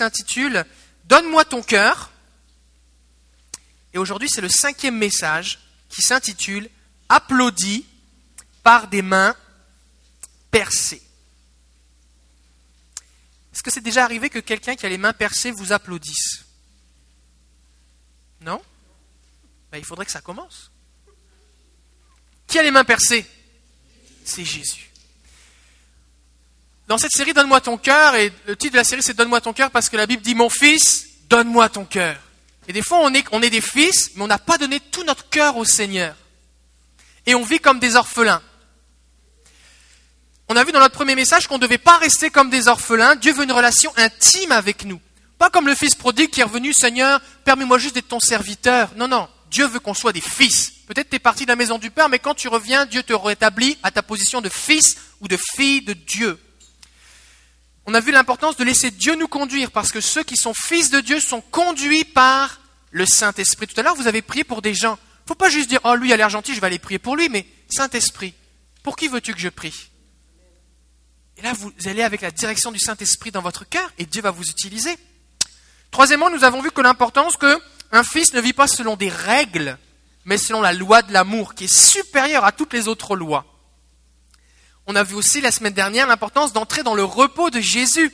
s'intitule Donne-moi ton cœur. Et aujourd'hui, c'est le cinquième message qui s'intitule Applaudis par des mains percées. Est-ce que c'est déjà arrivé que quelqu'un qui a les mains percées vous applaudisse? Non? Ben, Il faudrait que ça commence. Qui a les mains percées? C'est Jésus. Dans cette série Donne-moi ton cœur, et le titre de la série c'est Donne-moi ton cœur parce que la Bible dit Mon fils, donne-moi ton cœur. Et des fois on est, on est des fils, mais on n'a pas donné tout notre cœur au Seigneur. Et on vit comme des orphelins. On a vu dans notre premier message qu'on ne devait pas rester comme des orphelins. Dieu veut une relation intime avec nous. Pas comme le fils prodigue qui est revenu, Seigneur, permets-moi juste d'être ton serviteur. Non, non. Dieu veut qu'on soit des fils. Peut-être tu es parti de la maison du Père, mais quand tu reviens, Dieu te rétablit à ta position de fils ou de fille de Dieu. On a vu l'importance de laisser Dieu nous conduire, parce que ceux qui sont fils de Dieu sont conduits par le Saint-Esprit. Tout à l'heure, vous avez prié pour des gens. Il ne faut pas juste dire, oh, lui a l'air gentil, je vais aller prier pour lui, mais Saint-Esprit, pour qui veux-tu que je prie? Et là, vous allez avec la direction du Saint-Esprit dans votre cœur et Dieu va vous utiliser. Troisièmement, nous avons vu que l'importance que un fils ne vit pas selon des règles, mais selon la loi de l'amour, qui est supérieure à toutes les autres lois. On a vu aussi la semaine dernière l'importance d'entrer dans le repos de Jésus,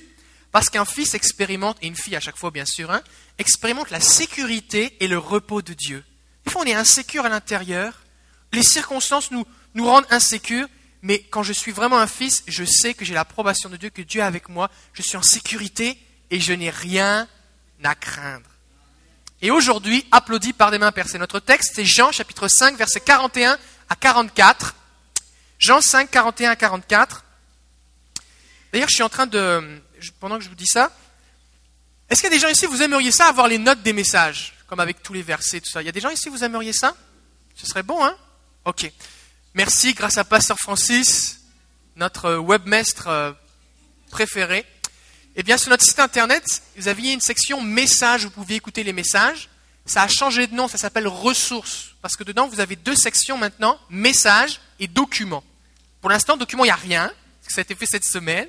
parce qu'un fils expérimente, et une fille à chaque fois bien sûr, hein, expérimente la sécurité et le repos de Dieu. Des fois on est insécure à l'intérieur, les circonstances nous, nous rendent insécures, mais quand je suis vraiment un fils, je sais que j'ai l'approbation de Dieu, que Dieu est avec moi, je suis en sécurité et je n'ai rien à craindre. Et aujourd'hui, applaudi par des mains percées. Notre texte, c'est Jean chapitre 5, versets 41 à 44. Jean 5, 41 à 44. D'ailleurs, je suis en train de, pendant que je vous dis ça, est-ce qu'il y a des gens ici, vous aimeriez ça, avoir les notes des messages, comme avec tous les versets, tout ça? Il y a des gens ici, vous aimeriez ça? Ce serait bon, hein? Ok. Merci, grâce à Pasteur Francis, notre webmestre euh, préféré. Eh bien, sur notre site internet, vous aviez une section messages, vous pouviez écouter les messages. Ça a changé de nom, ça s'appelle ressources. Parce que dedans, vous avez deux sections maintenant, messages et documents. Pour l'instant, documents, il n'y a rien, parce que ça a été fait cette semaine,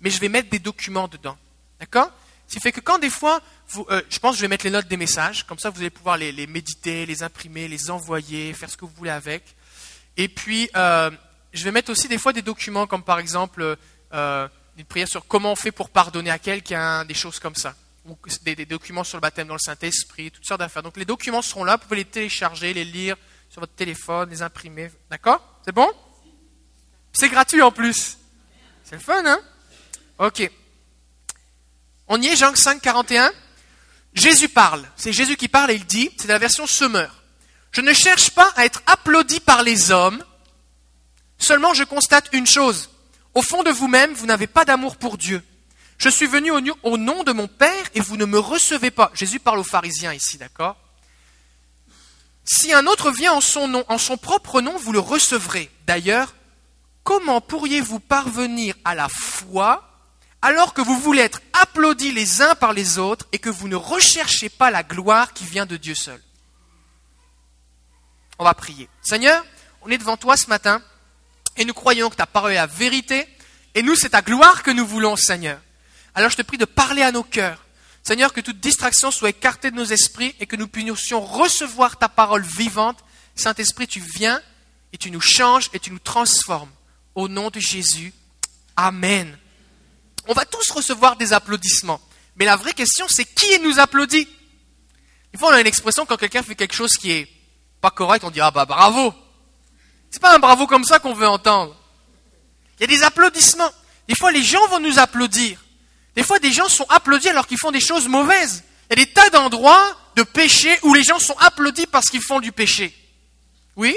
mais je vais mettre des documents dedans. D'accord? Ce qui fait que quand des fois, euh, je pense que je vais mettre les notes des messages, comme ça vous allez pouvoir les méditer, les imprimer, les envoyer, faire ce que vous voulez avec. Et puis, euh, je vais mettre aussi des fois des documents, comme par exemple euh, une prière sur comment on fait pour pardonner à quelqu'un, des choses comme ça. Des, documents sur le baptême dans le Saint-Esprit, toutes sortes d'affaires. Donc les documents seront là, vous pouvez les télécharger, les lire sur votre téléphone, les imprimer. D'accord? C'est bon? C'est gratuit en plus. C'est le fun, hein? Ok. On y est, Jean 5, 41. Jésus parle. C'est Jésus qui parle et il dit, c'est la version semeur. Je ne cherche pas à être applaudi par les hommes, seulement je constate une chose. Au fond de vous-même, vous, n'avez pas d'amour pour Dieu. Je suis venu au, nom de mon Père et vous ne me recevez pas. Jésus parle aux pharisiens ici, d'accord? Si un autre vient en son nom, en son propre nom, vous le recevrez. D'ailleurs, comment pourriez-vous parvenir à la foi alors que vous voulez être applaudis les uns par les autres et que vous ne recherchez pas la gloire qui vient de Dieu seul? On va prier. Seigneur, on est devant toi ce matin et nous croyons que ta parole est la vérité et nous, c'est ta gloire que nous voulons, Seigneur. Alors je te prie de parler à nos cœurs. Seigneur, que toute distraction soit écartée de nos esprits et que nous puissions recevoir ta parole vivante. Saint-Esprit, tu viens et tu nous changes et tu nous transformes. Au nom de Jésus. Amen. On va tous recevoir des applaudissements. Mais la vraie question, c'est qui nous applaudit? Des fois, on a une expression quand quelqu'un fait quelque chose qui est pas correct, on dit ah bah bravo. C'est pas un bravo comme ça qu'on veut entendre. Il y a des applaudissements. Des fois, les gens vont nous applaudir. Des fois, des gens sont applaudis alors qu'ils font des choses mauvaises. Il y a des tas d'endroits de péché où les gens sont applaudis parce qu'ils font du péché. Oui?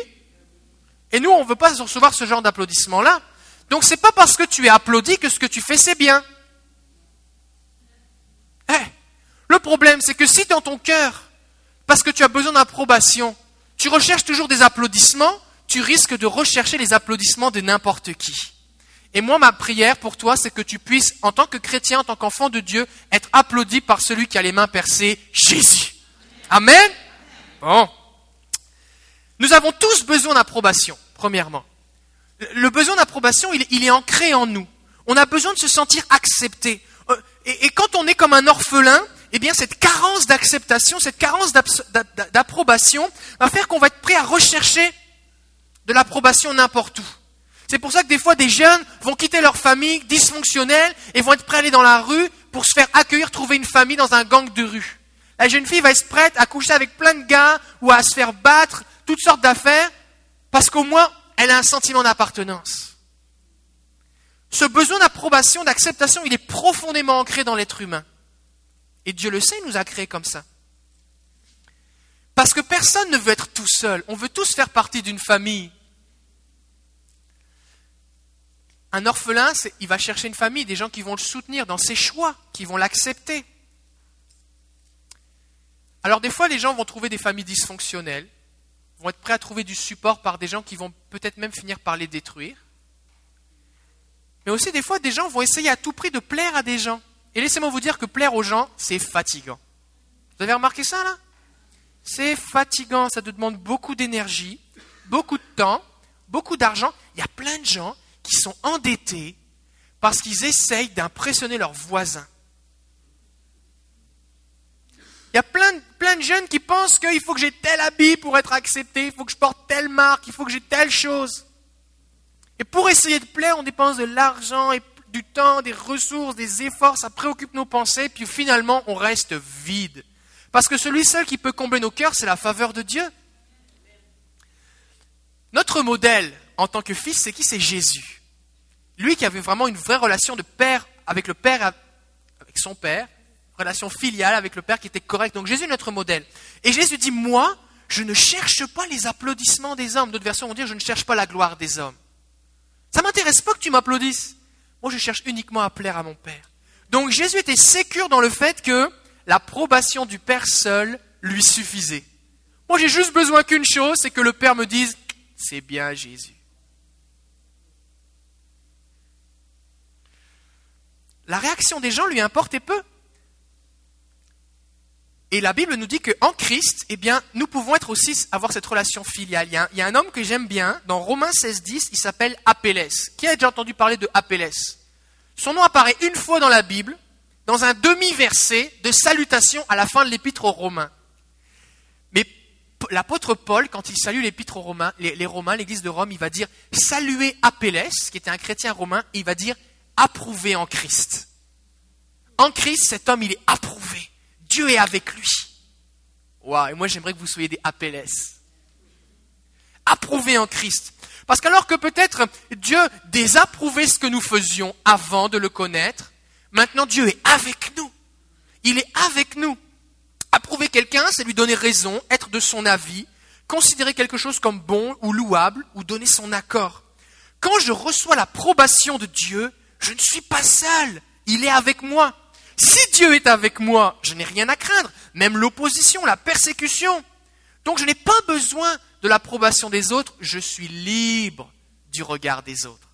Et nous, on ne veut pas recevoir ce genre d'applaudissements-là. Donc, c'est pas parce que tu es applaudi que ce que tu fais, c'est bien. Eh, le problème, c'est que si dans ton cœur, parce que tu as besoin d'approbation, tu recherches toujours des applaudissements, tu risques de rechercher les applaudissements de n'importe qui. Et moi, ma prière pour toi, c'est que tu puisses, en tant que chrétien, en tant qu'enfant de Dieu, être applaudi par celui qui a les mains percées, Jésus. Amen Bon. Nous avons tous besoin d'approbation, premièrement. Le besoin d'approbation, il, est ancré en nous. On a besoin de se sentir accepté. euh, et, quand on est comme un orphelin, eh bien cette carence d'acceptation, cette carence d'approbation va faire qu'on va être prêt à rechercher de l'approbation n'importe où. C'est pour ça que des fois des jeunes vont quitter leur famille dysfonctionnelle et vont être prêts à aller dans la rue pour se faire accueillir, trouver une famille dans un gang de rue. La jeune fille va être prête à coucher avec plein de gars ou à se faire battre, toutes sortes d'affaires, parce qu'au moins elle a un sentiment d'appartenance. Ce besoin d'approbation, d'acceptation, il est profondément ancré dans l'être humain. Et Dieu le sait, il nous a créés comme ça. Parce que personne ne veut être tout seul. On veut tous faire partie d'une famille. Un orphelin, il va chercher une famille, des gens qui vont le soutenir dans ses choix, qui vont l'accepter. Alors des fois, les gens vont trouver des familles dysfonctionnelles, vont être prêts à trouver du support par des gens qui vont peut-être même finir par les détruire. Mais aussi, des fois, des gens vont essayer à tout prix de plaire à des gens. Et laissez-moi vous dire que plaire aux gens, c'est fatigant. Vous avez remarqué ça, là? C'est fatigant, ça te demande beaucoup d'énergie, beaucoup de temps, beaucoup d'argent. Il y a plein de gens qui sont endettés parce qu'ils essayent d'impressionner leurs voisins. Il y a plein de, plein de jeunes qui pensent qu'il faut que j'ai tel habit pour être accepté, il faut que je porte telle marque, il faut que j'ai telle chose. Et pour essayer de plaire, on dépense de l'argent du temps, des ressources, des efforts, ça préoccupe nos pensées, puis finalement on reste vide. Parce que celui seul qui peut combler nos cœurs, c'est la faveur de Dieu. Notre modèle en tant que fils, c'est qui? C'est Jésus. Lui qui avait vraiment une vraie relation de père avec le père, avec son père, relation filiale avec le père qui était correcte. Donc Jésus est notre modèle. Et Jésus dit, moi, je ne cherche pas les applaudissements des hommes. D'autres versions vont dire, je ne cherche pas la gloire des hommes. Ça m'intéresse pas que tu m'applaudisses. Moi, je cherche uniquement à plaire à mon Père. Donc Jésus était sécure dans le fait que l'approbation du Père seul lui suffisait. Moi, j'ai juste besoin qu'une chose, c'est que le Père me dise, c'est bien Jésus. La réaction des gens lui importait peu. Et la Bible nous dit qu'en Christ, eh nous pouvons être aussi avoir cette relation filiale. Il y a un, homme que j'aime bien, dans Romains 16, 10, il s'appelle Apelles. Qui a déjà entendu parler de Apelles? Son nom apparaît une fois dans la Bible, dans un demi-verset de salutation à la fin de l'épître aux Romains. Mais l'apôtre Paul, quand il salue l'épître aux Romains, les, Romains, l'église de Rome, il va dire saluer Apelles, qui était un chrétien romain, il va dire approuvé en Christ. En Christ, cet homme, il est approuvé. Dieu est avec lui. Waouh, et moi j'aimerais que vous soyez des APLS. Approuvés en Christ. Parce qu'alors que peut-être Dieu désapprouvait ce que nous faisions avant de le connaître, maintenant Dieu est avec nous. Il est avec nous. Approuver quelqu'un, c'est lui donner raison, être de son avis, considérer quelque chose comme bon ou louable, ou donner son accord. Quand je reçois l'approbation de Dieu, je ne suis pas seul. Il est avec moi. Si Dieu est avec moi, je n'ai rien à craindre, même l'opposition, la persécution. Donc je n'ai pas besoin de l'approbation des autres, je suis libre du regard des autres.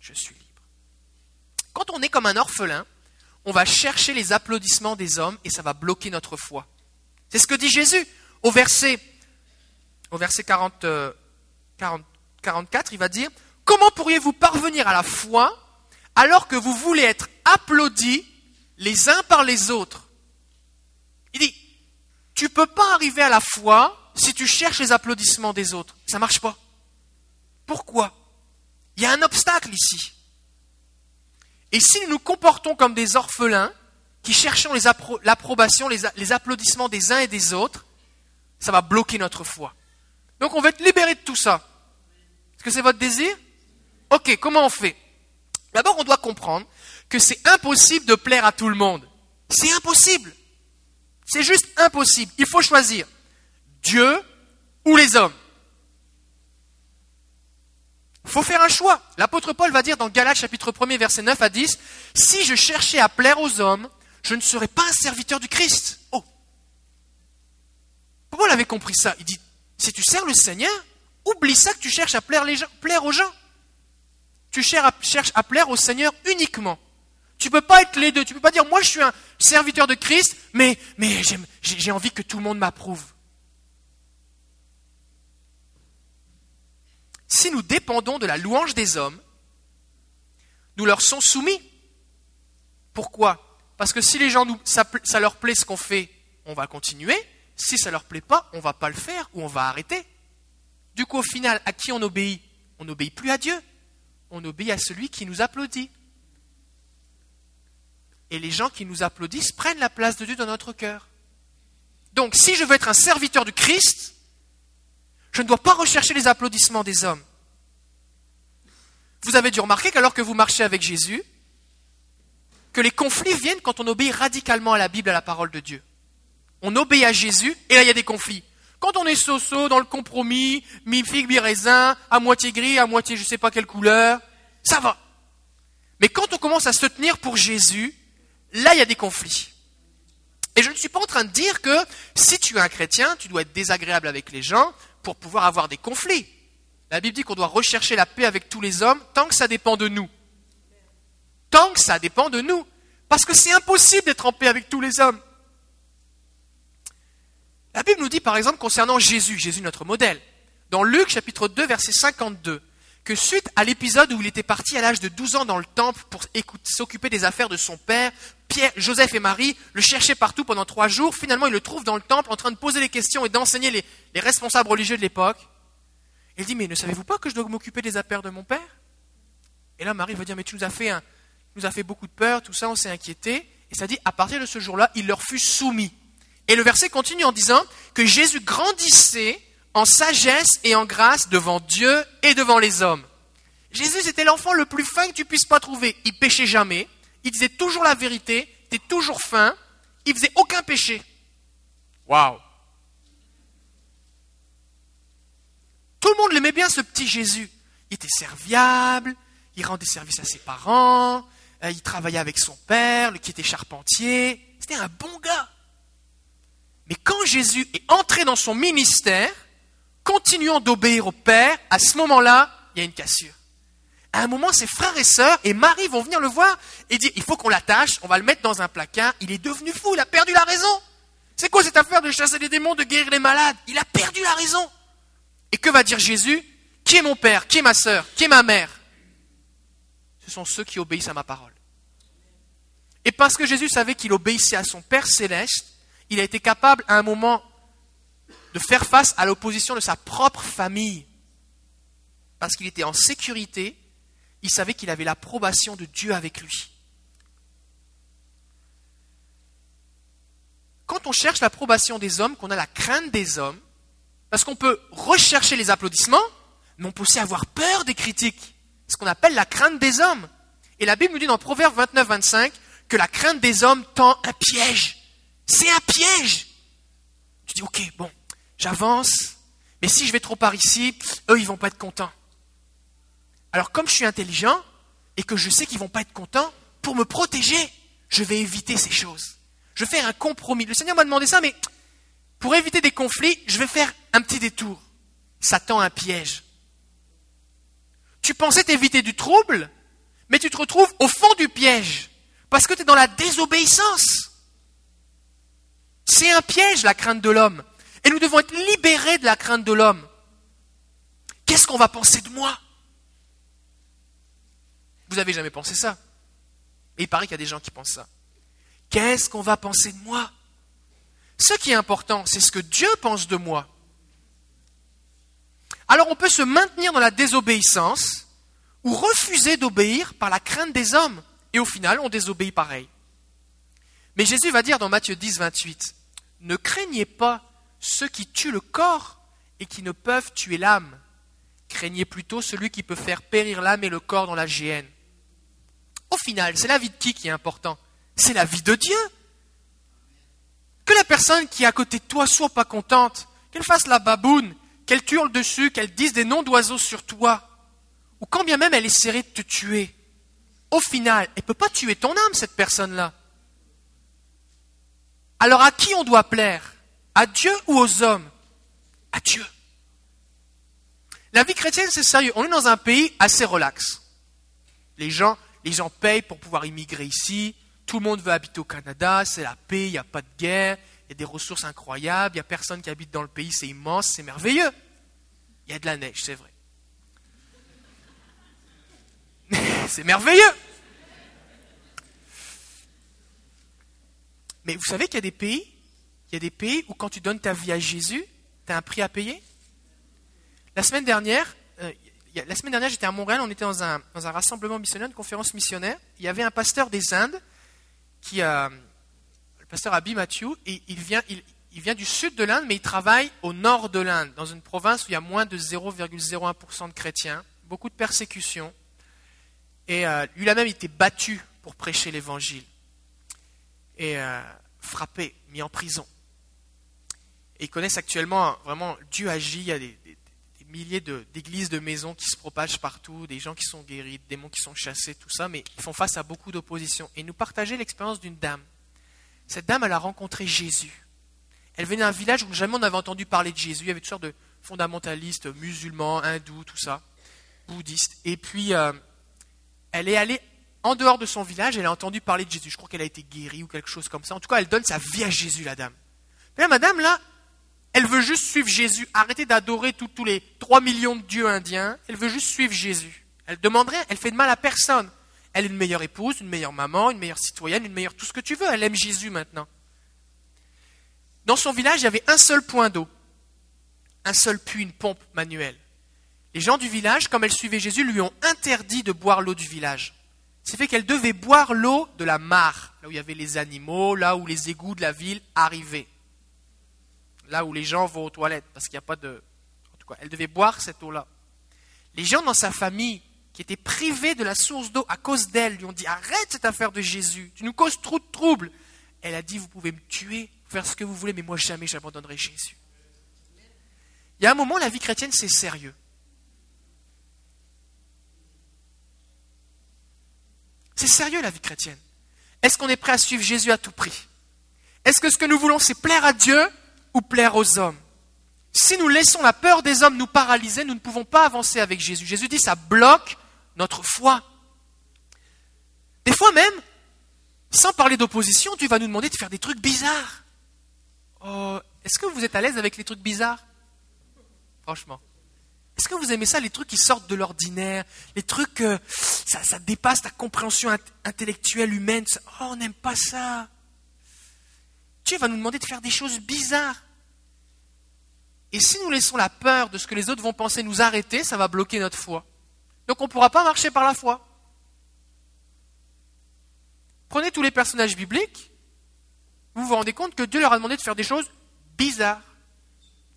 Je suis libre. Quand on est comme un orphelin, on va chercher les applaudissements des hommes et ça va bloquer notre foi. C'est ce que dit Jésus au verset, au verset 40, 44, il va dire, comment pourriez-vous parvenir à la foi alors que vous voulez être applaudis les uns par les autres. Il dit, tu ne peux pas arriver à la foi si tu cherches les applaudissements des autres. Ça ne marche pas. Pourquoi? Il y a un obstacle ici. Et si nous nous comportons comme des orphelins, qui cherchons l'approbation, les, applaudissements des uns et des autres, ça va bloquer notre foi. Donc on va être libéré de tout ça. Est-ce que c'est votre désir? Ok, comment on fait? D'abord, on doit comprendre que c'est impossible de plaire à tout le monde. C'est impossible. C'est juste impossible. Il faut choisir Dieu ou les hommes. Il faut faire un choix. L'apôtre Paul va dire dans Galates chapitre 1 verset 9 à 10, Si je cherchais à plaire aux hommes, je ne serais pas un serviteur du Christ. Oh Paul avait compris ça? Il dit, si tu sers le Seigneur, oublie ça que tu cherches à plaire, aux gens. Tu cherches à plaire au Seigneur uniquement. Tu ne peux pas être les deux. Tu ne peux pas dire, moi je suis un serviteur de Christ, mais, j'ai envie que tout le monde m'approuve. Si nous dépendons de la louange des hommes, nous leur sommes soumis. Pourquoi? Parce que si les gens, nous, ça, leur plaît ce qu'on fait, on va continuer. Si ça leur plaît pas, on va pas le faire ou on va arrêter. Du coup, au final, à qui on obéit? On n'obéit plus à Dieu. On obéit à celui qui nous applaudit. Et les gens qui nous applaudissent prennent la place de Dieu dans notre cœur. Donc, si je veux être un serviteur du Christ, je ne dois pas rechercher les applaudissements des hommes. Vous avez dû remarquer qu'alors que vous marchez avec Jésus, que les conflits viennent quand on obéit radicalement à la Bible, à la parole de Dieu. On obéit à Jésus, et là il y a des conflits. Quand on est so dans le compromis, mi-figue, mi-raisin, à moitié gris, à moitié je ne sais pas quelle couleur, ça va. Mais quand on commence à se tenir pour Jésus, là il y a des conflits. Et je ne suis pas en train de dire que si tu es un chrétien, tu dois être désagréable avec les gens pour pouvoir avoir des conflits. La Bible dit qu'on doit rechercher la paix avec tous les hommes tant que ça dépend de nous. Tant que ça dépend de nous. Parce que c'est impossible d'être en paix avec tous les hommes. La Bible nous dit par exemple concernant Jésus, Jésus notre modèle, dans Luc chapitre 2 verset 52, que suite à l'épisode où il était parti à l'âge de 12 ans dans le temple pour s'occuper des affaires de son père, Pierre, Joseph et Marie le cherchaient partout pendant trois jours. Finalement, il le trouve dans le temple en train de poser les questions et d'enseigner les, les responsables religieux de l'époque. Il dit, mais ne savez-vous pas que je dois m'occuper des affaires de mon père? Et là, Marie va dire, mais tu nous as fait, un, nous as fait beaucoup de peur, tout ça, on s'est inquiété. Et ça dit, à partir de ce jour-là, il leur fut soumis. Et le verset continue en disant que Jésus grandissait en sagesse et en grâce devant Dieu et devant les hommes. Jésus était l'enfant le plus fin que tu puisses pas trouver. Il péchait jamais, il disait toujours la vérité, il était toujours fin, il faisait aucun péché. Waouh Tout le monde l'aimait bien ce petit Jésus. Il était serviable, il rendait service à ses parents, euh, il travaillait avec son père, qui était charpentier. C'était un bon gars. Mais quand Jésus est entré dans son ministère, continuant d'obéir au Père, à ce moment-là, il y a une cassure. À un moment, ses frères et sœurs et Marie vont venir le voir et dire, il faut qu'on l'attache, on va le mettre dans un placard, il est devenu fou, il a perdu la raison. C'est quoi cette affaire de chasser les démons, de guérir les malades? Il a perdu la raison. Et que va dire Jésus? Qui est mon père? Qui est ma sœur? Qui est ma mère? Ce sont ceux qui obéissent à ma parole. Et parce que Jésus savait qu'il obéissait à son Père céleste, il a été capable à un moment de faire face à l'opposition de sa propre famille. Parce qu'il était en sécurité, il savait qu'il avait l'approbation de Dieu avec lui. Quand on cherche l'approbation des hommes, qu'on a la crainte des hommes, parce qu'on peut rechercher les applaudissements, mais on peut aussi avoir peur des critiques, ce qu'on appelle la crainte des hommes. Et la Bible nous dit dans Proverbe 29-25 que la crainte des hommes tend un piège. C'est un piège. Tu dis, ok, bon, j'avance, mais si je vais trop par ici, eux, ils vont pas être contents. Alors, comme je suis intelligent et que je sais qu'ils vont pas être contents, pour me protéger, je vais éviter ces choses. Je vais faire un compromis. Le Seigneur m'a demandé ça, mais pour éviter des conflits, je vais faire un petit détour. Ça tend un piège. Tu pensais t'éviter du trouble, mais tu te retrouves au fond du piège, parce que tu es dans la désobéissance. C'est un piège, la crainte de l'homme. Et nous devons être libérés de la crainte de l'homme. Qu'est-ce qu'on va penser de moi? Vous n'avez jamais pensé ça? Et il paraît qu'il y a des gens qui pensent ça. Qu'est-ce qu'on va penser de moi? Ce qui est important, c'est ce que Dieu pense de moi. Alors on peut se maintenir dans la désobéissance ou refuser d'obéir par la crainte des hommes. Et au final, on désobéit pareil. Mais Jésus va dire dans Matthieu 10, 28, ne craignez pas ceux qui tuent le corps et qui ne peuvent tuer l'âme. Craignez plutôt celui qui peut faire périr l'âme et le corps dans la géhenne. Au final, c'est la vie de qui qui est important? C'est la vie de Dieu. Que la personne qui est à côté de toi soit pas contente, qu'elle fasse la baboune, qu'elle hurle dessus, qu'elle dise des noms d'oiseaux sur toi, ou quand bien même elle essaierait de te tuer. Au final, elle ne peut pas tuer ton âme, cette personne-là. Alors à qui on doit plaire? À Dieu ou aux hommes? À Dieu. La vie chrétienne, c'est sérieux. On est dans un pays assez relax. Les gens, les gens payent pour pouvoir immigrer ici. Tout le monde veut habiter au Canada. C'est la paix, il n'y a pas de guerre. Il y a des ressources incroyables. Il n'y a personne qui habite dans le pays. C'est immense, c'est merveilleux. Il y a de la neige, c'est vrai. c'est merveilleux. Mais vous savez qu'il y a des pays, il y a des pays où quand tu donnes ta vie à Jésus, tu as un prix à payer. La semaine dernière, euh, la semaine dernière, j'étais à Montréal, on était dans un, dans un, rassemblement missionnaire, une conférence missionnaire. Il y avait un pasteur des Indes, qui, euh, le pasteur Abhi Matthew, et il vient, il, il vient du sud de l'Inde, mais il travaille au nord de l'Inde, dans une province où il y a moins de 0,01% de chrétiens, beaucoup de persécutions. Et euh, lui, a même été battu pour prêcher l'évangile. Et euh, frappé, mis en prison. Et ils connaissent actuellement, vraiment, Dieu agit, il y a des, milliers d'églises, de, maisons qui se propagent partout, des gens qui sont guéris, des démons qui sont chassés, tout ça, mais ils font face à beaucoup d'opposition. Et nous partageons l'expérience d'une dame. Cette dame, elle a rencontré Jésus. Elle venait d'un village où jamais on n'avait entendu parler de Jésus. Il y avait toutes sortes de fondamentalistes, musulmans, hindous, tout ça, bouddhistes. Et puis, euh, elle est allée en dehors de son village, elle a entendu parler de Jésus. Je crois qu'elle a été guérie ou quelque chose comme ça. En tout cas, elle donne sa vie à Jésus, la dame. Mais la madame, là, elle veut juste suivre Jésus. Arrêter d'adorer tous les 3 millions de dieux indiens. Elle veut juste suivre Jésus. Elle demanderait, elle fait de mal à personne. Elle est une meilleure épouse, une meilleure maman, une meilleure citoyenne, une meilleure tout ce que tu veux. Elle aime Jésus maintenant. Dans son village, il y avait un seul point d'eau, un seul puits, une pompe manuelle. Les gens du village, comme elle suivait Jésus, lui ont interdit de boire l'eau du village. C'est fait qu'elle devait boire l'eau de la mare, là où il y avait les animaux, là où les égouts de la ville arrivaient, là où les gens vont aux toilettes, parce qu'il n'y a pas de... En tout cas, elle devait boire cette eau-là. Les gens dans sa famille qui étaient privés de la source d'eau à cause d'elle lui ont dit Arrête cette affaire de Jésus, tu nous causes trop de troubles. Elle a dit Vous pouvez me tuer, faire ce que vous voulez, mais moi jamais j'abandonnerai Jésus. Il y a un moment, la vie chrétienne, c'est sérieux. C'est sérieux la vie chrétienne. Est-ce qu'on est prêt à suivre Jésus à tout prix? Est-ce que ce que nous voulons, c'est plaire à Dieu ou plaire aux hommes? Si nous laissons la peur des hommes nous paralyser, nous ne pouvons pas avancer avec Jésus. Jésus dit, ça bloque notre foi. Des fois même, sans parler d'opposition, Dieu va nous demander de faire des trucs bizarres. Oh, est-ce que vous êtes à l'aise avec les trucs bizarres? Franchement. Est-ce que vous aimez ça, les trucs qui sortent de l'ordinaire, les trucs, euh, ça, ça, dépasse ta compréhension intellectuelle humaine Oh, on n'aime pas ça. Dieu va nous demander de faire des choses bizarres. Et si nous laissons la peur de ce que les autres vont penser nous arrêter, ça va bloquer notre foi. Donc on ne pourra pas marcher par la foi. Prenez tous les personnages bibliques, vous vous rendez compte que Dieu leur a demandé de faire des choses bizarres,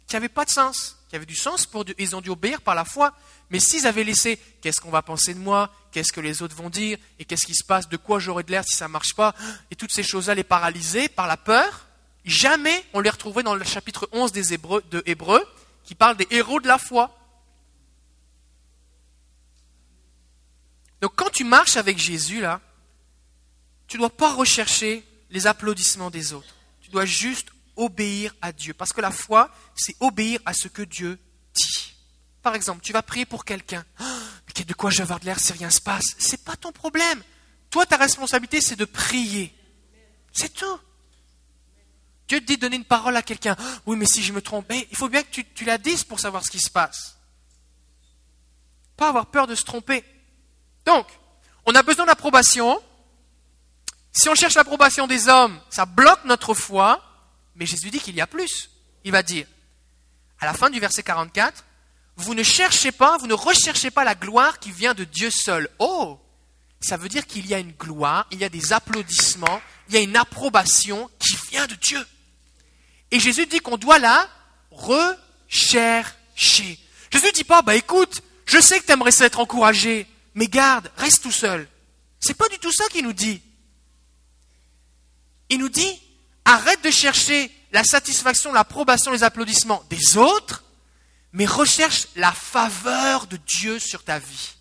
qui n'avaient pas de sens, qui avaient du sens pour Dieu. Ils ont dû obéir par la foi. Mais s'ils avaient laissé qu'est-ce qu'on va penser de moi, qu'est-ce que les autres vont dire, et qu'est-ce qui se passe, de quoi j'aurai de l'air si ça ne marche pas, et toutes ces choses-là les paralyser par la peur, jamais on les retrouverait dans le chapitre 11 des Hébreux, de Hébreux, qui parle des héros de la foi. Donc quand tu marches avec Jésus, là, tu ne dois pas rechercher les applaudissements des autres. Tu dois juste obéir à Dieu. Parce que la foi, c'est obéir à ce que Dieu dit. Par exemple, tu vas prier pour quelqu'un. Oh, mais de quoi je vais avoir de l'air si rien ne se passe Ce n'est pas ton problème. Toi, ta responsabilité, c'est de prier. C'est tout. Dieu te dit de donner une parole à quelqu'un. Oh, oui, mais si je me trompe, il faut bien que tu, tu la dises pour savoir ce qui se passe. Pas avoir peur de se tromper. Donc, on a besoin d'approbation, si on cherche l'approbation des hommes, ça bloque notre foi, mais Jésus dit qu'il y a plus. Il va dire, à la fin du verset 44, vous ne cherchez pas, vous ne recherchez pas la gloire qui vient de Dieu seul. Oh, ça veut dire qu'il y a une gloire, il y a des applaudissements, il y a une approbation qui vient de Dieu. Et Jésus dit qu'on doit la rechercher. Jésus ne dit pas, bah écoute, je sais que tu aimerais être encouragé, mais garde, reste tout seul. C'est pas du tout ça qu'il nous dit. Il nous dit, arrête de chercher la satisfaction, l'approbation, les applaudissements des autres, mais recherche la faveur de Dieu sur ta vie.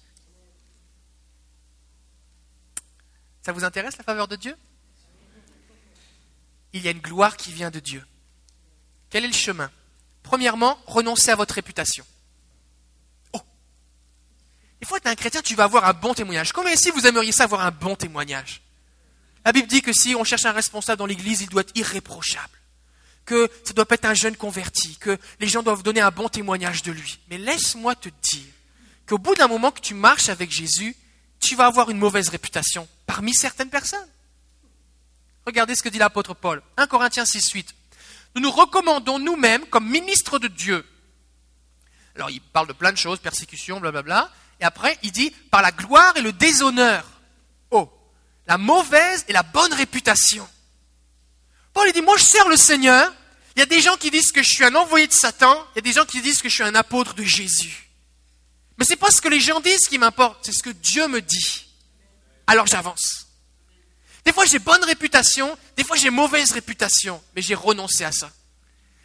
Ça vous intéresse la faveur de Dieu? Il y a une gloire qui vient de Dieu. Quel est le chemin? Premièrement, renoncez à votre réputation. Oh Il faut être un chrétien, tu vas avoir un bon témoignage. Comment ici vous aimeriez ça avoir un bon témoignage? La Bible dit que si on cherche un responsable dans l'Église, il doit être irréprochable, que ça doit pas être un jeune converti, que les gens doivent donner un bon témoignage de lui. Mais laisse-moi te dire qu'au bout d'un moment que tu marches avec Jésus, tu vas avoir une mauvaise réputation parmi certaines personnes. Regardez ce que dit l'apôtre Paul. 1 Corinthiens 6, 8. Nous nous recommandons nous-mêmes comme ministres de Dieu. Alors il parle de plein de choses, persécution, blablabla. Et après, il dit par la gloire et le déshonneur. Oh, la mauvaise et la bonne réputation. Paul dit, moi je sers le Seigneur. Il y a des gens qui disent que je suis un envoyé de Satan. Il y a des gens qui disent que je suis un apôtre de Jésus. Mais ce n'est pas ce que les gens disent qui m'importe, c'est ce que Dieu me dit. Alors j'avance. Des fois j'ai bonne réputation, des fois j'ai mauvaise réputation, mais j'ai renoncé à ça.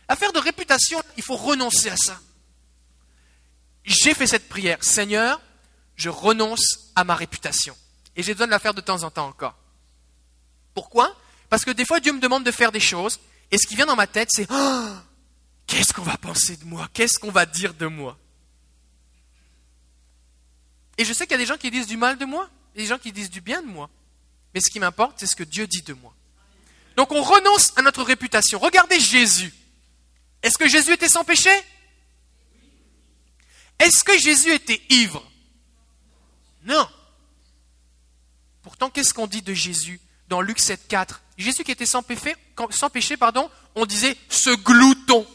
Affaire de réputation, il faut renoncer à ça. J'ai fait cette prière, Seigneur, je renonce à ma réputation. Et j'ai besoin de la faire de temps en temps encore. Pourquoi? Parce que des fois Dieu me demande de faire des choses, et ce qui vient dans ma tête, c'est oh, qu'est-ce qu'on va penser de moi? Qu'est-ce qu'on va dire de moi? Et je sais qu'il y a des gens qui disent du mal de moi, des gens qui disent du bien de moi. Mais ce qui m'importe, c'est ce que Dieu dit de moi. Donc on renonce à notre réputation. Regardez Jésus. Est-ce que Jésus était sans péché? Est-ce que Jésus était ivre? Non. Pourtant, qu'est-ce qu'on dit de Jésus dans Luc 7, 4 Jésus qui était sans péché, pardon, on disait ce glouton,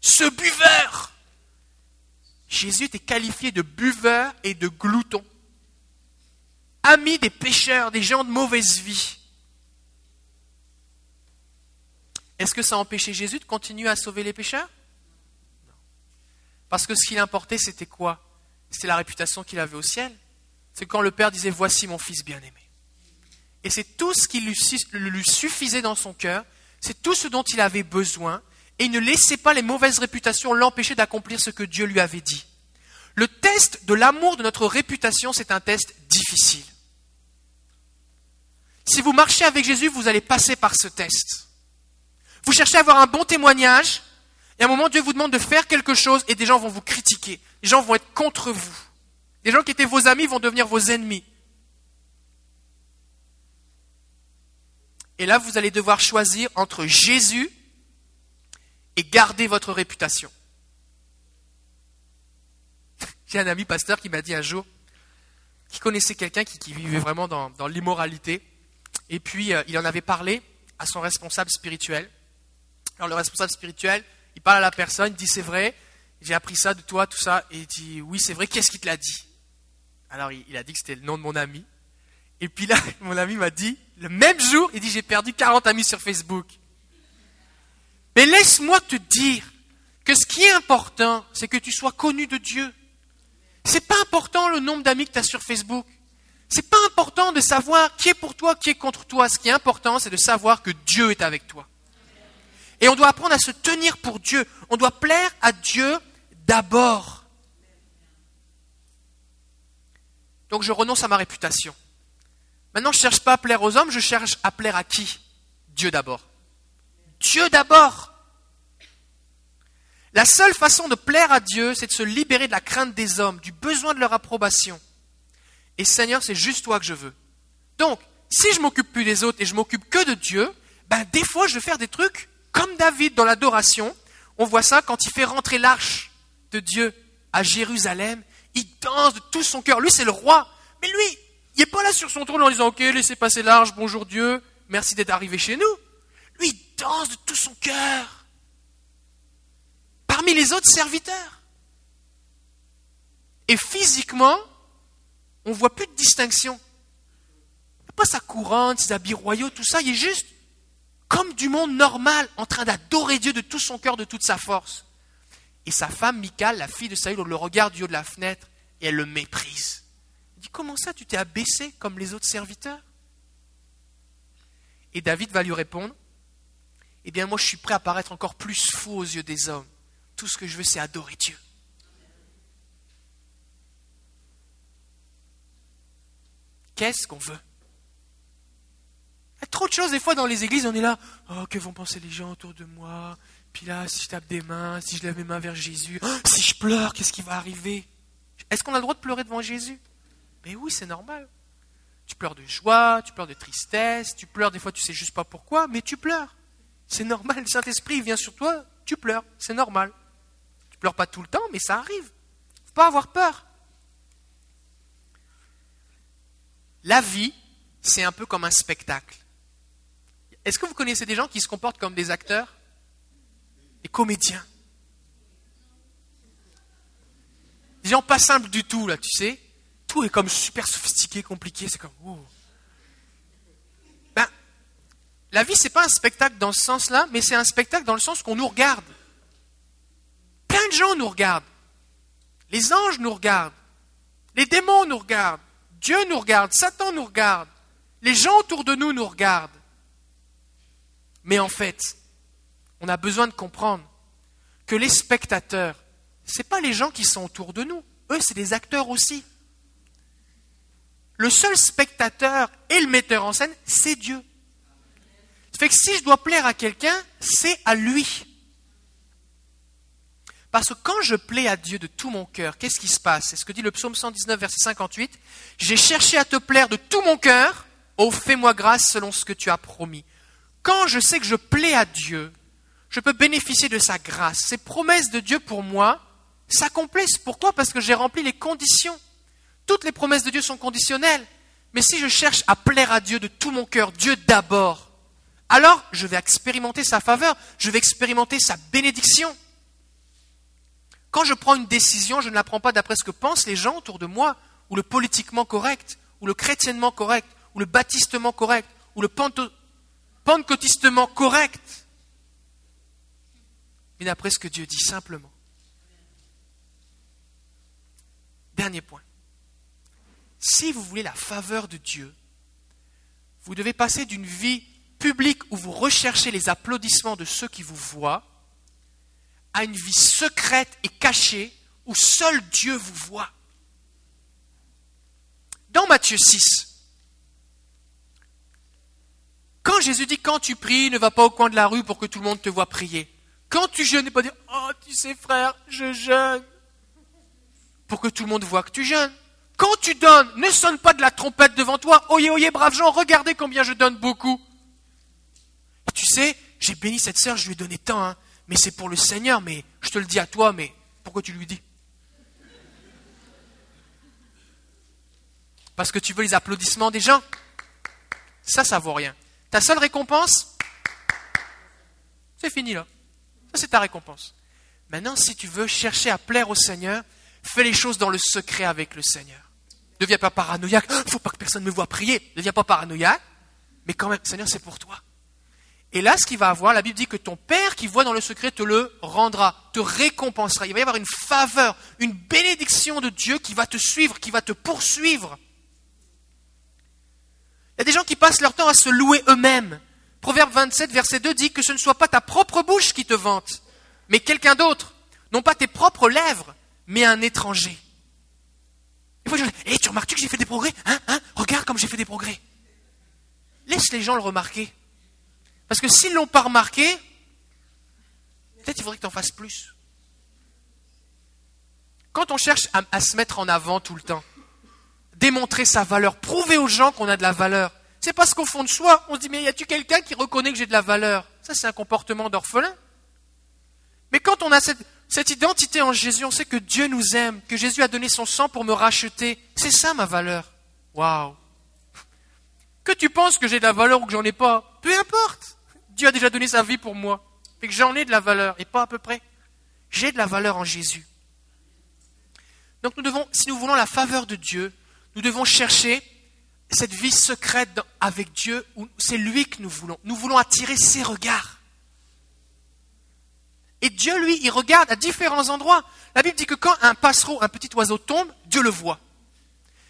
ce buveur. Jésus était qualifié de buveur et de glouton ami des pécheurs, des gens de mauvaise vie. Est-ce que ça a empêché Jésus de continuer à sauver les pécheurs? Non. Parce que ce qui l'importait, c'était quoi? C'était la réputation qu'il avait au ciel. C'est quand le Père disait Voici mon Fils bien-aimé. Et c'est tout ce qui lui, suffisait dans son cœur, c'est tout ce dont il avait besoin, et il ne laissait pas les mauvaises réputations l'empêcher d'accomplir ce que Dieu lui avait dit. Le test de l'amour de notre réputation, c'est un test difficile. Si vous marchez avec Jésus, vous allez passer par ce test. Vous cherchez à avoir un bon témoignage, et à un moment, Dieu vous demande de faire quelque chose, et des gens vont vous critiquer. Les gens vont être contre vous. Les gens qui étaient vos amis vont devenir vos ennemis. Et là, vous allez devoir choisir entre Jésus et garder votre réputation. J'ai un ami pasteur qui m'a dit un jour, qui connaissait quelqu'un qui, vivait vraiment dans l'immoralité, et puis, euh, il en avait parlé à son responsable spirituel. Alors, le responsable spirituel, il parle à la personne, il dit C'est vrai, j'ai appris ça de toi, tout ça. Et il dit Oui, c'est vrai, qu'est-ce qu'il te l'a dit? Alors, il, a dit que c'était le nom de mon ami. Et puis là, mon ami m'a dit Le même jour, il dit J'ai perdu 40 amis sur Facebook. Mais laisse-moi te dire que ce qui est important, c'est que tu sois connu de Dieu. C'est pas important le nombre d'amis que tu as sur Facebook. C'est pas important de savoir qui est pour toi, qui est contre toi. Ce qui est important, c'est de savoir que Dieu est avec toi. Et on doit apprendre à se tenir pour Dieu. On doit plaire à Dieu d'abord. Donc je renonce à ma réputation. Maintenant, je ne cherche pas à plaire aux hommes, je cherche à plaire à qui? Dieu d'abord. Dieu d'abord. La seule façon de plaire à Dieu, c'est de se libérer de la crainte des hommes, du besoin de leur approbation. Et Seigneur, c'est juste toi que je veux. Donc, si je m'occupe plus des autres et je m'occupe que de Dieu, ben des fois je vais faire des trucs comme David dans l'adoration. On voit ça quand il fait rentrer l'arche de Dieu à Jérusalem. Il danse de tout son cœur. Lui, c'est le roi. Mais lui, il n'est pas là sur son trône en disant Ok, laissez passer l'arche, bonjour Dieu, merci d'être arrivé chez nous. Lui, il danse de tout son cœur. Parmi les autres serviteurs. Et physiquement, on ne voit plus de distinction. Pas sa couronne, ses habits royaux, tout ça. Il est juste comme du monde normal, en train d'adorer Dieu de tout son cœur, de toute sa force. Et sa femme, Michal, la fille de Saül, le regarde du haut de la fenêtre et elle le méprise. Il dit Comment ça, tu t'es abaissé comme les autres serviteurs? Et David va lui répondre Eh bien, moi, je suis prêt à paraître encore plus fou aux yeux des hommes. Tout ce que je veux, c'est adorer Dieu. Qu'est-ce qu'on veut? A trop de choses, des fois, dans les églises, on est là, oh, que vont penser les gens autour de moi? Puis là, si je tape des mains, si je lève mes mains vers Jésus, oh, si je pleure, qu'est-ce qui va arriver? Est-ce qu'on a le droit de pleurer devant Jésus? Mais oui, c'est normal. Tu pleures de joie, tu pleures de tristesse, tu pleures des fois, tu sais juste pas pourquoi, mais tu pleures. C'est normal, le Saint-Esprit vient sur toi, tu pleures, c'est normal. Tu pleures pas tout le temps, mais ça arrive. Faut pas avoir peur. La vie, c'est un peu comme un spectacle. Est-ce que vous connaissez des gens qui se comportent comme des acteurs? Des comédiens Des gens pas simples du tout, là, tu sais. Tout est comme super sophistiqué, compliqué, c'est comme... Oh. Ben, la vie, c'est pas un spectacle dans ce sens-là, mais c'est un spectacle dans le sens qu'on nous regarde. Plein de gens nous regardent. Les anges nous regardent. Les démons nous regardent. Dieu nous regarde. Satan nous regarde. Les gens autour de nous nous regardent. Mais en fait, on a besoin de comprendre que les spectateurs, ce pas les gens qui sont autour de nous. Eux, c'est des acteurs aussi. Le seul spectateur et le metteur en scène, c'est Dieu. Ça fait que si je dois plaire à quelqu'un, c'est à lui. Parce que quand je plais à Dieu de tout mon cœur, qu'est-ce qui se passe? C'est ce que dit le psaume 119, verset 58. J'ai cherché à te plaire de tout mon cœur, oh fais-moi grâce selon ce que tu as promis. Quand je sais que je plais à Dieu, je peux bénéficier de sa grâce. Ces promesses de Dieu pour moi s'accomplissent. Pourquoi Parce que j'ai rempli les conditions. Toutes les promesses de Dieu sont conditionnelles. Mais si je cherche à plaire à Dieu de tout mon cœur, Dieu d'abord, alors je vais expérimenter sa faveur, je vais expérimenter sa bénédiction. Quand je prends une décision, je ne la prends pas d'après ce que pensent les gens autour de moi, ou le politiquement correct, ou le chrétiennement correct, ou le baptistement correct, ou le pentecôtistement correct, mais d'après ce que Dieu dit simplement. Dernier point. Si vous voulez la faveur de Dieu, vous devez passer d'une vie publique où vous recherchez les applaudissements de ceux qui vous voient à une vie secrète et cachée où seul Dieu vous voit. Dans Matthieu 6, quand Jésus dit quand tu pries, ne va pas au coin de la rue pour que tout le monde te voit prier. Quand tu jeûnes, ne pas dire Oh, tu sais, frère, je jeûne. Pour que tout le monde voit que tu jeûnes. Quand tu donnes, ne sonne pas de la trompette devant toi. Oyez, oyez, braves gens, regardez combien je donne beaucoup. Tu sais, j'ai béni cette sœur, je lui ai donné tant. Hein mais c'est pour le Seigneur, mais je te le dis à toi, mais pourquoi tu lui dis? Parce que tu veux les applaudissements des gens? Ça, ça vaut rien. Ta seule récompense, c'est fini là. C'est ta récompense. Maintenant, si tu veux chercher à plaire au Seigneur, fais les choses dans le secret avec le Seigneur. Ne deviens pas paranoïaque. Il ne faut pas que personne me voie prier. Ne deviens pas paranoïaque. Mais quand même, Seigneur, c'est pour toi. Et là, ce qu'il va avoir, la Bible dit que ton Père qui voit dans le secret te le rendra, te récompensera. Il va y avoir une faveur, une bénédiction de Dieu qui va te suivre, qui va te poursuivre. Il y a des gens qui passent leur temps à se louer eux-mêmes. Proverbe 27, verset 2 dit que ce ne soit pas ta propre bouche qui te vante, mais quelqu'un d'autre. Non pas tes propres lèvres, mais un étranger. Et fois, je dis, hey, tu remarques que j'ai fait des progrès hein, hein Regarde comme j'ai fait des progrès. Laisse les gens le remarquer. Parce que s'ils ne l'ont pas remarqué, peut-être il faudrait que tu en fasses plus. Quand on cherche à, se mettre en avant tout le temps, démontrer sa valeur, prouver aux gens qu'on a de la valeur, c'est parce qu'au fond de soi, on se dit, mais y a-tu quelqu'un qui reconnaît que j'ai de la valeur? Ça, c'est un comportement d'orphelin. Mais quand on a cette, identité en Jésus, on sait que Dieu nous aime, que Jésus a donné son sang pour me racheter. C'est ça ma valeur. Waouh Que tu penses que j'ai de la valeur ou que j'en ai pas, peu importe. Dieu a déjà donné sa vie pour moi. Fait que j'en ai de la valeur, et pas à peu près. J'ai de la valeur en Jésus. Donc nous devons, si nous voulons la faveur de Dieu, nous devons chercher cette vie secrète avec Dieu c'est lui que nous voulons. Nous voulons attirer ses regards. Et Dieu, lui, il regarde à différents endroits. La Bible dit que quand un passereau, un petit oiseau tombe, Dieu le voit.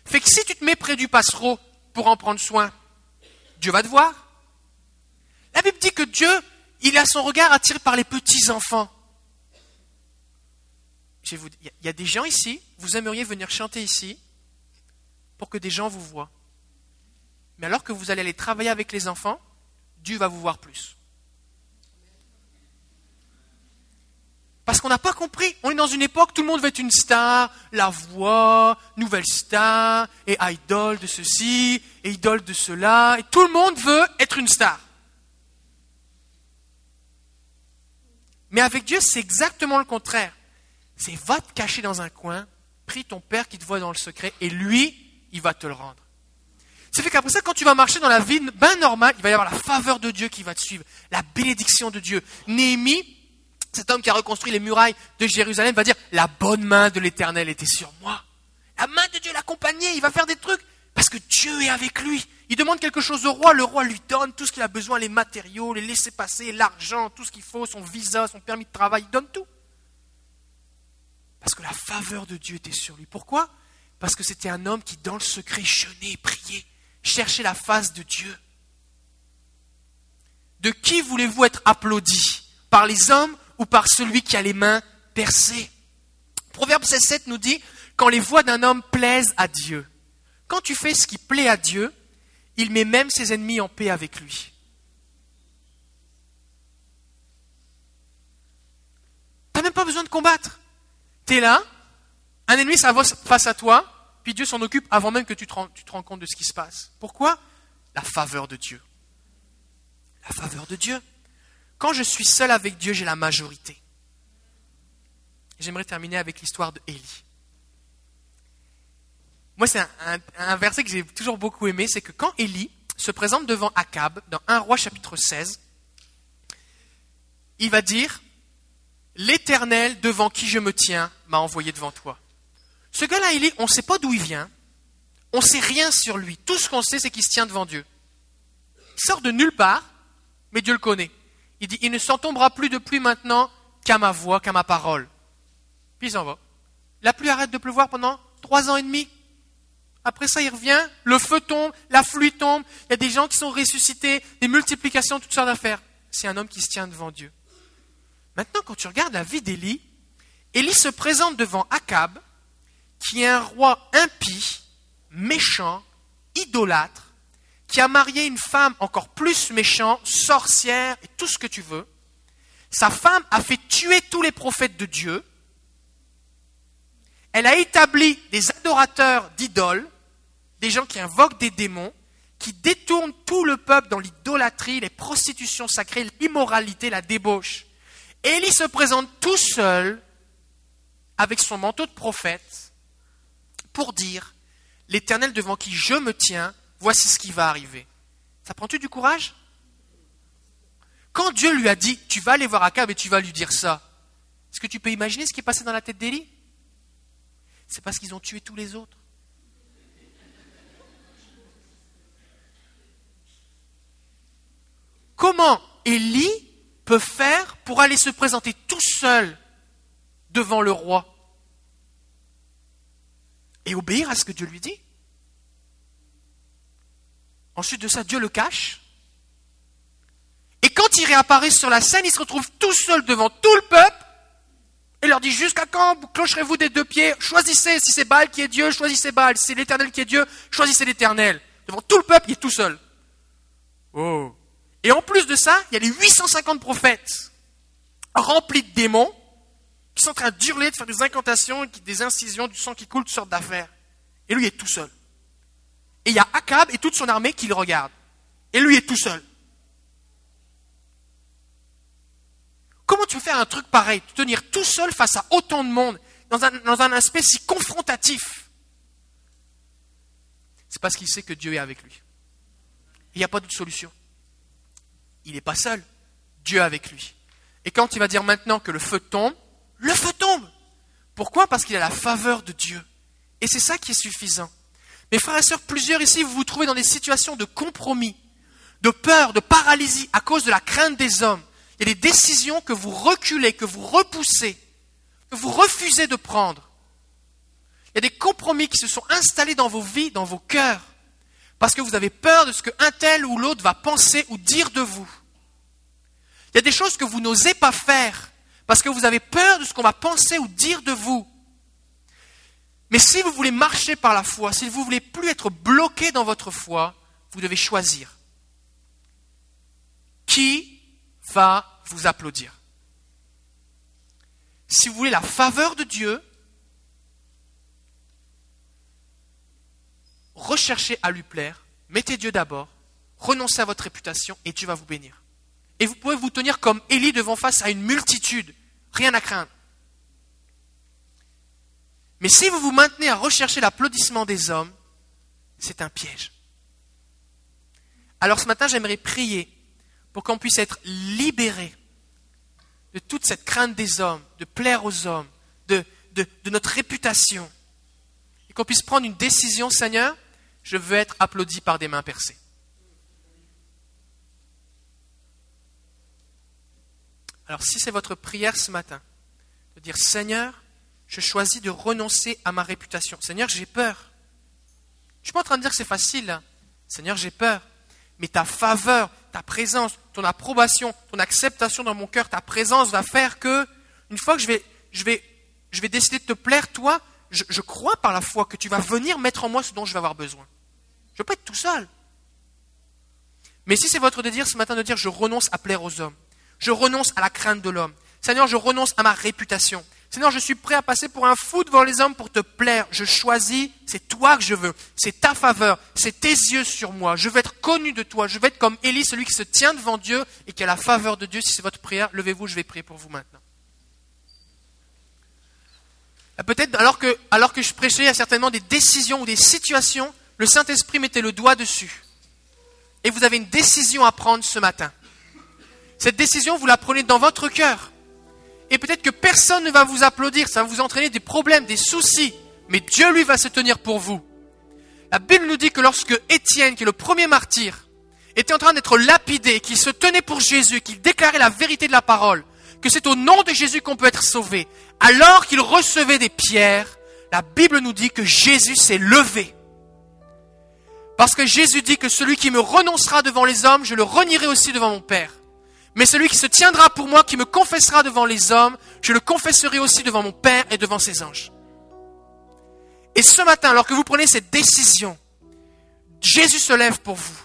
Fait que si tu te mets près du passereau pour en prendre soin, Dieu va te voir. La Bible dit que Dieu, il a son regard attiré par les petits-enfants. Il y a des gens ici, vous aimeriez venir chanter ici pour que des gens vous voient. Mais alors que vous allez aller travailler avec les enfants, Dieu va vous voir plus. Parce qu'on n'a pas compris. On est dans une époque, tout le monde veut être une star, la voix, nouvelle star, et idole de ceci, et idole de cela, et tout le monde veut être une star. Mais avec Dieu, c'est exactement le contraire. C'est va te cacher dans un coin, prie ton Père qui te voit dans le secret, et lui, il va te le rendre. Ça fait qu'après ça, quand tu vas marcher dans la vie bien normale, il va y avoir la faveur de Dieu qui va te suivre, la bénédiction de Dieu. Néhémie, cet homme qui a reconstruit les murailles de Jérusalem, va dire, la bonne main de l'Éternel était sur moi. La main de Dieu l'accompagnait, il va faire des trucs parce que Dieu est avec lui. Il demande quelque chose au roi, le roi lui donne tout ce qu'il a besoin, les matériaux, les laissés-passer, l'argent, tout ce qu'il faut, son visa, son permis de travail, il donne tout. Parce que la faveur de Dieu était sur lui. Pourquoi? Parce que c'était un homme qui, dans le secret, jeûnait, priait, cherchait la face de Dieu. De qui voulez-vous être applaudi? Par les hommes ou par celui qui a les mains percées? Proverbe 16.7 nous dit, quand les voix d'un homme plaisent à Dieu, quand tu fais ce qui plaît à Dieu, il met même ses ennemis en paix avec lui. Tu n'as même pas besoin de combattre. Tu es là, un ennemi s'avance face à toi, puis Dieu s'en occupe avant même que tu te, rends, compte de ce qui se passe. Pourquoi? La faveur de Dieu. La faveur de Dieu. Quand je suis seul avec Dieu, j'ai la majorité. J'aimerais terminer avec l'histoire de Élie. Moi, c'est un, verset que j'ai toujours beaucoup aimé, c'est que quand Élie se présente devant Akab, dans 1 roi chapitre 16, il va dire, L'Éternel devant qui je me tiens m'a envoyé devant toi. Ce gars-là, Élie, on ne sait pas d'où il vient, on ne sait rien sur lui. Tout ce qu'on sait, c'est qu'il se tient devant Dieu. Il sort de nulle part, mais Dieu le connaît. Il dit, il ne s'en tombera plus de pluie maintenant qu'à ma voix, qu'à ma parole. Puis il s'en va. La pluie arrête de pleuvoir pendant trois ans et demi. Après ça, il revient, le feu tombe, la pluie tombe, il y a des gens qui sont ressuscités, des multiplications, toutes sortes d'affaires. C'est un homme qui se tient devant Dieu. Maintenant, quand tu regardes la vie d'Élie, Élie se présente devant Akab, qui est un roi impie, méchant, idolâtre, qui a marié une femme encore plus méchante, sorcière et tout ce que tu veux. Sa femme a fait tuer tous les prophètes de Dieu. Elle a établi des adorateurs d'idoles des gens qui invoquent des démons, qui détournent tout le peuple dans l'idolâtrie, les prostitutions sacrées, l'immoralité, la débauche. Élie se présente tout seul avec son manteau de prophète pour dire L'Éternel devant qui je me tiens, voici ce qui va arriver. Ça prend-tu du courage? Quand Dieu lui a dit Tu vas aller voir Akab et tu vas lui dire ça, est-ce que tu peux imaginer ce qui est passé dans la tête d'Élie? C'est parce qu'ils ont tué tous les autres. comment Élie peut faire pour aller se présenter tout seul devant le roi? Et obéir à ce que Dieu lui dit. Ensuite de ça, Dieu le cache. Et quand il réapparaît sur la scène, il se retrouve tout seul devant tout le peuple et leur dit Jusqu'à quand clocherez-vous des deux pieds? Choisissez, si c'est Baal qui est Dieu, choisissez Baal. Si c'est l'Éternel qui est Dieu, choisissez l'Éternel. Devant tout le peuple, il est tout seul. Oh et en plus de ça, il y a les 850 prophètes remplis de démons qui sont en train d'hurler, de faire des incantations, des incisions, du sang qui coule, toutes sortes d'affaires. Et lui est tout seul. Et il y a Akab et toute son armée qui le regardent. Et lui est tout seul. Comment tu peux faire un truc pareil? Tenir tout seul face à autant de monde, dans un, dans un aspect si confrontatif? C'est parce qu'il sait que Dieu est avec lui. Il n'y a pas d'autre solution il n'est pas seul. Dieu avec lui. Et quand il va dire maintenant que le feu tombe, le feu tombe. Pourquoi? Parce qu'il a la faveur de Dieu. Et c'est ça qui est suffisant. Mes frères et sœurs, plusieurs ici, vous vous trouvez dans des situations de compromis, de peur, de paralysie à cause de la crainte des hommes. Il y a des décisions que vous reculez, que vous repoussez, que vous refusez de prendre. Il y a des compromis qui se sont installés dans vos vies, dans vos cœurs parce que vous avez peur de ce qu'un tel ou l'autre va penser ou dire de vous. Il y a des choses que vous n'osez pas faire parce que vous avez peur de ce qu'on va penser ou dire de vous. Mais si vous voulez marcher par la foi, si vous voulez plus être bloqué dans votre foi, vous devez choisir. Qui va vous applaudir? Si vous voulez la faveur de Dieu, recherchez à lui plaire, mettez Dieu d'abord, renoncez à votre réputation et Dieu va vous bénir. Et vous pouvez vous tenir comme Élie devant face à une multitude, rien à craindre. Mais si vous vous maintenez à rechercher l'applaudissement des hommes, c'est un piège. Alors ce matin, j'aimerais prier pour qu'on puisse être libéré de toute cette crainte des hommes, de plaire aux hommes, de, de, notre réputation, et qu'on puisse prendre une décision, Seigneur, je veux être applaudi par des mains percées. Alors si c'est votre prière ce matin, de dire Seigneur, je choisis de renoncer à ma réputation. Seigneur, j'ai peur. Je ne suis pas en train de dire que c'est facile. Seigneur, j'ai peur. Mais ta faveur, ta présence, ton approbation, ton acceptation dans mon cœur, ta présence va faire que, une fois que je vais, je vais, je vais décider de te plaire, toi, je, je crois par la foi que tu vas venir mettre en moi ce dont je vais avoir besoin. Je ne veux pas être tout seul. Mais si c'est votre désir ce matin de dire je renonce à plaire aux hommes, je renonce à la crainte de l'homme, Seigneur, je renonce à ma réputation, Seigneur, je suis prêt à passer pour un fou devant les hommes pour te plaire. Je choisis, c'est toi que je veux. C'est ta faveur, c'est tes yeux sur moi. Je veux être connu de toi. Je veux être comme Élie, celui qui se tient devant Dieu et qui a la faveur de Dieu. Si c'est votre prière, levez-vous, je vais prier pour vous maintenant. Peut-être alors que, je prêchais, il certainement des décisions ou des situations, le Saint-Esprit mettait le doigt dessus. Et vous avez une décision à prendre ce matin. Cette décision, vous la prenez dans votre cœur. Et peut-être que personne ne va vous applaudir, ça va vous entraîner des problèmes, des soucis. Mais Dieu, lui, va se tenir pour vous. La Bible nous dit que lorsque Étienne, qui est le premier martyr, était en train d'être lapidé, qu'il se tenait pour Jésus, qu'il déclarait la vérité de la parole, que c'est au nom de Jésus qu'on peut être sauvé, alors qu'il recevait des pierres, la Bible nous dit que Jésus s'est levé. Parce que Jésus dit que celui qui me renoncera devant les hommes, je le renierai aussi devant mon Père. Mais celui qui se tiendra pour moi, qui me confessera devant les hommes, je le confesserai aussi devant mon Père et devant ses anges. Et ce matin, alors que vous prenez cette décision, Jésus se lève pour vous.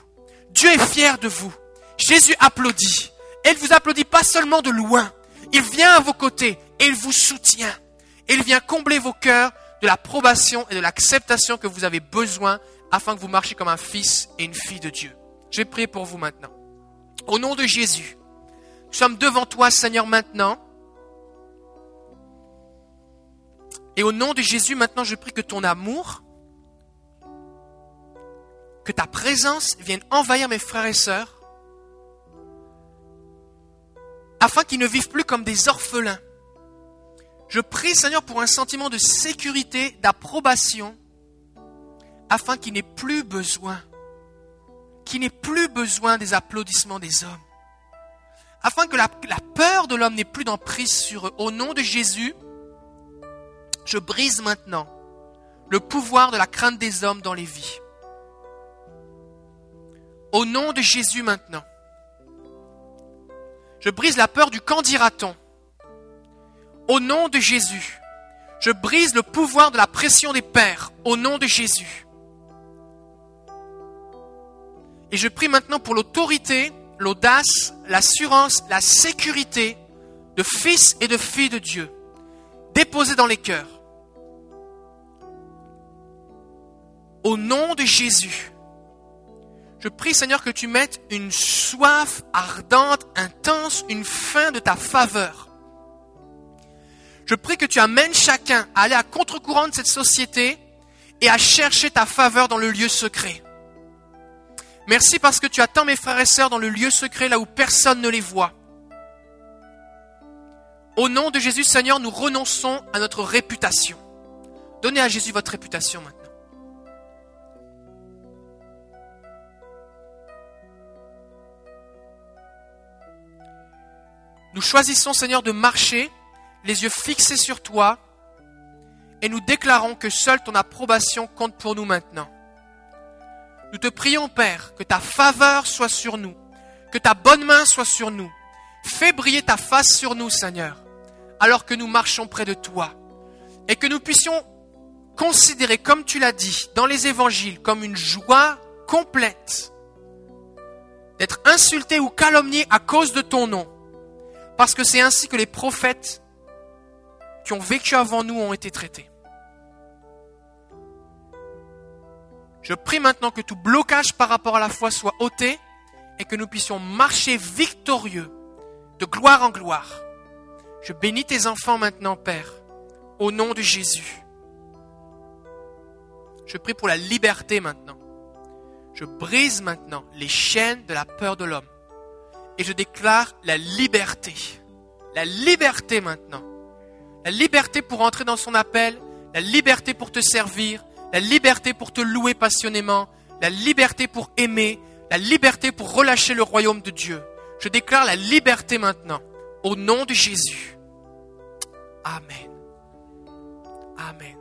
Dieu est fier de vous. Jésus applaudit. Et il vous applaudit pas seulement de loin. Il vient à vos côtés et il vous soutient. Il vient combler vos cœurs de l'approbation et de l'acceptation que vous avez besoin afin que vous marchiez comme un fils et une fille de Dieu. Je vais pour vous maintenant. Au nom de Jésus, nous sommes devant toi, Seigneur, maintenant. Et au nom de Jésus, maintenant, je prie que ton amour, que ta présence vienne envahir mes frères et sœurs, afin qu'ils ne vivent plus comme des orphelins. Je prie, Seigneur, pour un sentiment de sécurité, d'approbation, afin qu'ils n'aient plus besoin, qu'ils n'aient plus besoin des applaudissements des hommes afin que la, peur de l'homme n'ait plus d'emprise sur eux. Au nom de Jésus, je brise maintenant le pouvoir de la crainte des hommes dans les vies. Au nom de Jésus maintenant, je brise la peur du qu'en dira-t-on. Au nom de Jésus, je brise le pouvoir de la pression des pères. Au nom de Jésus. Et je prie maintenant pour l'autorité l'audace, l'assurance, la sécurité de fils et de filles de Dieu, déposés dans les cœurs. Au nom de Jésus, je prie Seigneur que tu mettes une soif ardente, intense, une faim de ta faveur. Je prie que tu amènes chacun à aller à contre-courant de cette société et à chercher ta faveur dans le lieu secret. Merci parce que tu attends mes frères et sœurs dans le lieu secret là où personne ne les voit. Au nom de Jésus, Seigneur, nous renonçons à notre réputation. Donnez à Jésus votre réputation maintenant. Nous choisissons, Seigneur, de marcher, les yeux fixés sur toi, et nous déclarons que seule ton approbation compte pour nous maintenant. Nous te prions, Père, que ta faveur soit sur nous, que ta bonne main soit sur nous. Fais briller ta face sur nous, Seigneur, alors que nous marchons près de toi, et que nous puissions considérer, comme tu l'as dit dans les évangiles, comme une joie complète d'être insulté ou calomnié à cause de ton nom, parce que c'est ainsi que les prophètes qui ont vécu avant nous ont été traités. Je prie maintenant que tout blocage par rapport à la foi soit ôté et que nous puissions marcher victorieux de gloire en gloire. Je bénis tes enfants maintenant, Père, au nom de Jésus. Je prie pour la liberté maintenant. Je brise maintenant les chaînes de la peur de l'homme. Et je déclare la liberté. La liberté maintenant. La liberté pour entrer dans son appel. La liberté pour te servir. La liberté pour te louer passionnément. La liberté pour aimer. La liberté pour relâcher le royaume de Dieu. Je déclare la liberté maintenant. Au nom de Jésus. Amen. Amen.